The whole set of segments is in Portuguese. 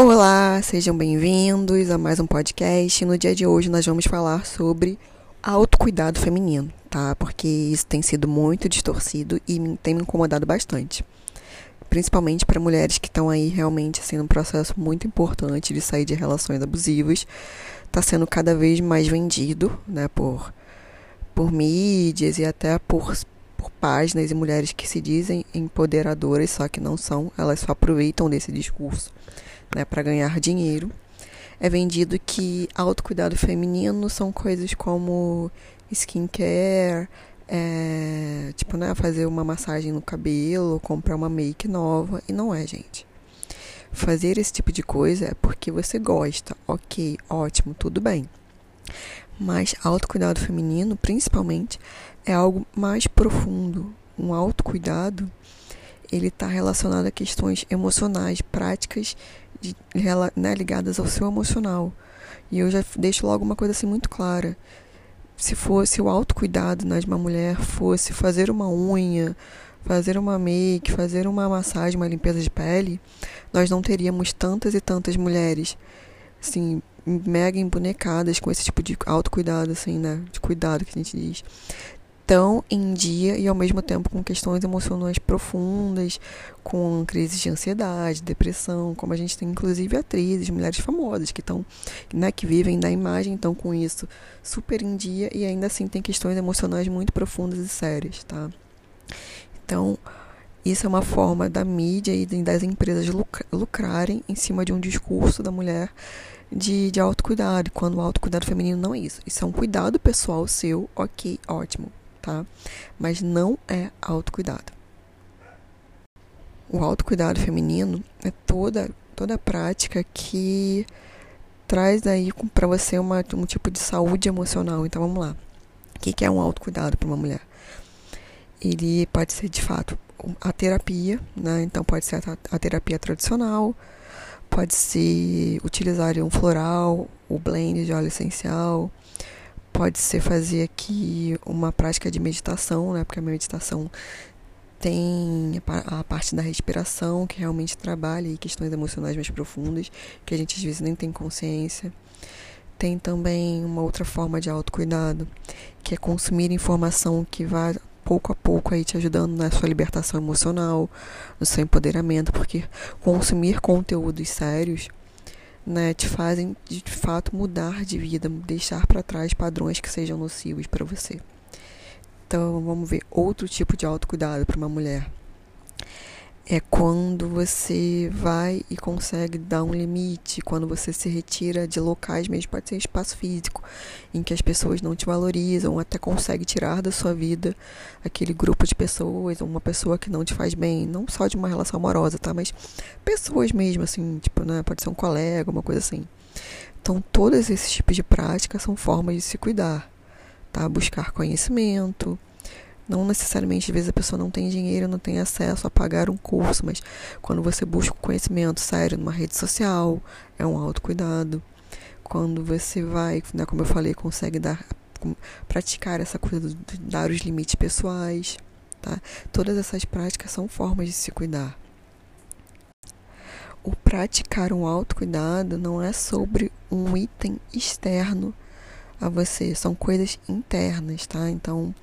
Olá, sejam bem-vindos a mais um podcast. No dia de hoje nós vamos falar sobre autocuidado feminino, tá? Porque isso tem sido muito distorcido e tem me incomodado bastante. Principalmente para mulheres que estão aí realmente sendo um processo muito importante de sair de relações abusivas. Está sendo cada vez mais vendido, né, por, por mídias e até por, por páginas e mulheres que se dizem empoderadoras, só que não são, elas só aproveitam desse discurso né, para ganhar dinheiro. É vendido que autocuidado feminino são coisas como skincare, é, tipo, né, fazer uma massagem no cabelo, comprar uma make nova, e não é, gente. Fazer esse tipo de coisa é porque você gosta, ok, ótimo, tudo bem. Mas autocuidado feminino, principalmente, é algo mais profundo. Um autocuidado, ele está relacionado a questões emocionais, práticas de, né, ligadas ao seu emocional. E eu já deixo logo uma coisa assim muito clara. Se fosse o autocuidado né, de uma mulher fosse fazer uma unha, fazer uma make, fazer uma massagem, uma limpeza de pele, nós não teríamos tantas e tantas mulheres assim, mega embonecadas com esse tipo de autocuidado, assim, né? De cuidado que a gente diz tão em dia e ao mesmo tempo com questões emocionais profundas, com crises de ansiedade, depressão, como a gente tem inclusive atrizes, mulheres famosas que estão, né, que vivem da imagem, estão com isso super em dia e ainda assim tem questões emocionais muito profundas e sérias, tá? Então, isso é uma forma da mídia e das empresas lucrarem em cima de um discurso da mulher de, de autocuidado, quando o autocuidado feminino não é isso. Isso é um cuidado pessoal seu, ok, ótimo tá? Mas não é autocuidado. O autocuidado feminino é toda toda a prática que traz aí para você uma, um tipo de saúde emocional. Então vamos lá. O que, é um autocuidado para uma mulher? Ele pode ser de fato a terapia, né? Então pode ser a terapia tradicional, pode ser utilizar um floral, o blend de óleo essencial, pode ser fazer aqui uma prática de meditação, né? Porque a meditação tem a parte da respiração, que realmente trabalha questões emocionais mais profundas, que a gente às vezes nem tem consciência. Tem também uma outra forma de autocuidado, que é consumir informação que vai pouco a pouco aí te ajudando na sua libertação emocional, no seu empoderamento, porque consumir conteúdos sérios né, te fazem de fato mudar de vida, deixar para trás padrões que sejam nocivos para você. Então, vamos ver outro tipo de autocuidado para uma mulher é quando você vai e consegue dar um limite, quando você se retira de locais, mesmo pode ser espaço físico, em que as pessoas não te valorizam, até consegue tirar da sua vida aquele grupo de pessoas, uma pessoa que não te faz bem, não só de uma relação amorosa, tá? Mas pessoas mesmo, assim, tipo, né? Pode ser um colega, uma coisa assim. Então, todos esses tipos de práticas são formas de se cuidar, tá? Buscar conhecimento, não necessariamente, às vezes, a pessoa não tem dinheiro, não tem acesso a pagar um curso, mas quando você busca o conhecimento sério numa rede social, é um autocuidado. Quando você vai, né, como eu falei, consegue dar, praticar essa coisa de dar os limites pessoais, tá? Todas essas práticas são formas de se cuidar. O praticar um autocuidado não é sobre um item externo a você, são coisas internas, tá? Então,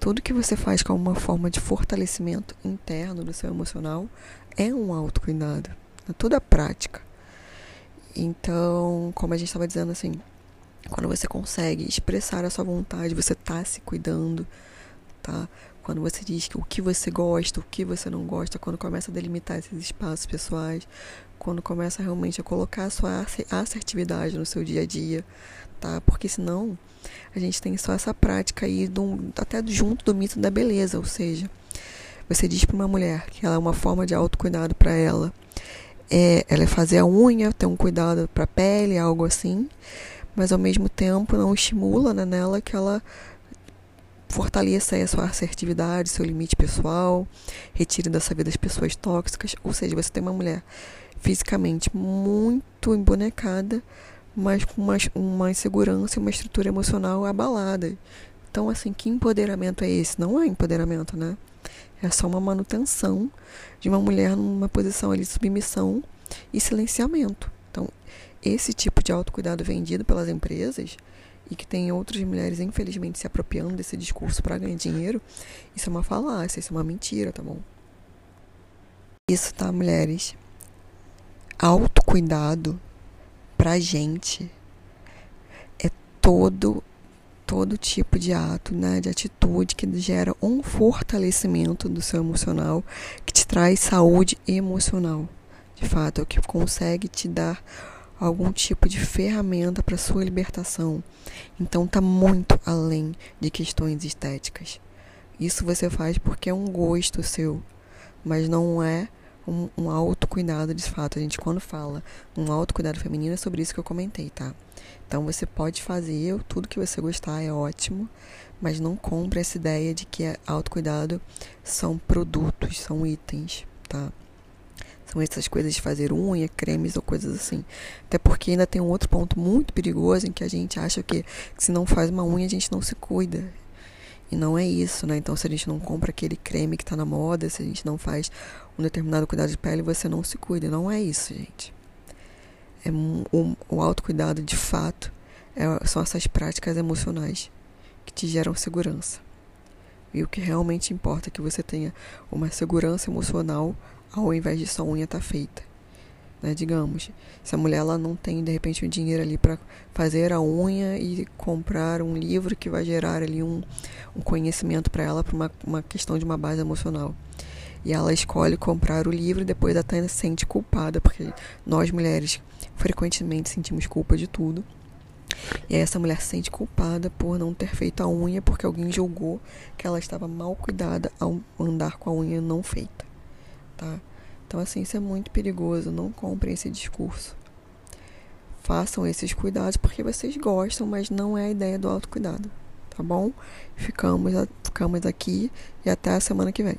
tudo que você faz como uma forma de fortalecimento interno do seu emocional é um autocuidado, é toda a prática. Então, como a gente estava dizendo assim, quando você consegue expressar a sua vontade, você tá se cuidando, tá? Quando você diz que o que você gosta, o que você não gosta, quando começa a delimitar esses espaços pessoais, quando começa realmente a colocar a sua assertividade no seu dia a dia, tá? Porque senão a gente tem só essa prática aí do, até junto do mito da beleza, ou seja, você diz para uma mulher que ela é uma forma de autocuidado para ela, é, ela é fazer a unha, ter um cuidado para a pele, algo assim, mas ao mesmo tempo não estimula né, nela que ela fortaleça a sua assertividade, seu limite pessoal, retire da sua vida as pessoas tóxicas, ou seja, você tem uma mulher fisicamente muito embonecada, mas com uma, uma insegurança e uma estrutura emocional abalada. Então, assim, que empoderamento é esse? Não é empoderamento, né? É só uma manutenção de uma mulher numa posição ali de submissão e silenciamento. Então, esse tipo de autocuidado vendido pelas empresas e que tem outras mulheres, infelizmente, se apropriando desse discurso para ganhar dinheiro, isso é uma falácia, isso é uma mentira, tá bom? Isso, tá, mulheres? Autocuidado pra gente é todo todo tipo de ato, né, de atitude que gera um fortalecimento do seu emocional, que te traz saúde emocional. De fato, é o que consegue te dar algum tipo de ferramenta para sua libertação. Então tá muito além de questões estéticas. Isso você faz porque é um gosto seu, mas não é um, um autocuidado de fato. A gente, quando fala um autocuidado feminino, é sobre isso que eu comentei, tá? Então você pode fazer tudo que você gostar, é ótimo, mas não compre essa ideia de que autocuidado são produtos, são itens, tá? São essas coisas de fazer unha, cremes ou coisas assim. Até porque ainda tem um outro ponto muito perigoso em que a gente acha que, se não faz uma unha, a gente não se cuida. E não é isso, né? Então, se a gente não compra aquele creme que está na moda, se a gente não faz um determinado cuidado de pele, você não se cuida. Não é isso, gente. É o, o autocuidado, de fato, é, são essas práticas emocionais que te geram segurança. E o que realmente importa é que você tenha uma segurança emocional ao invés de sua unha tá feita né? Digamos, se a mulher ela não tem de repente o dinheiro ali para fazer a unha e comprar um livro que vai gerar ali um, um conhecimento para ela para uma, uma questão de uma base emocional. E ela escolhe comprar o livro e depois até se sente culpada, porque nós mulheres frequentemente sentimos culpa de tudo. E aí essa mulher se sente culpada por não ter feito a unha porque alguém julgou que ela estava mal cuidada ao andar com a unha não feita, tá? Então, assim, isso é muito perigoso. Não comprem esse discurso. Façam esses cuidados porque vocês gostam, mas não é a ideia do autocuidado. Tá bom? Ficamos, ficamos aqui e até a semana que vem.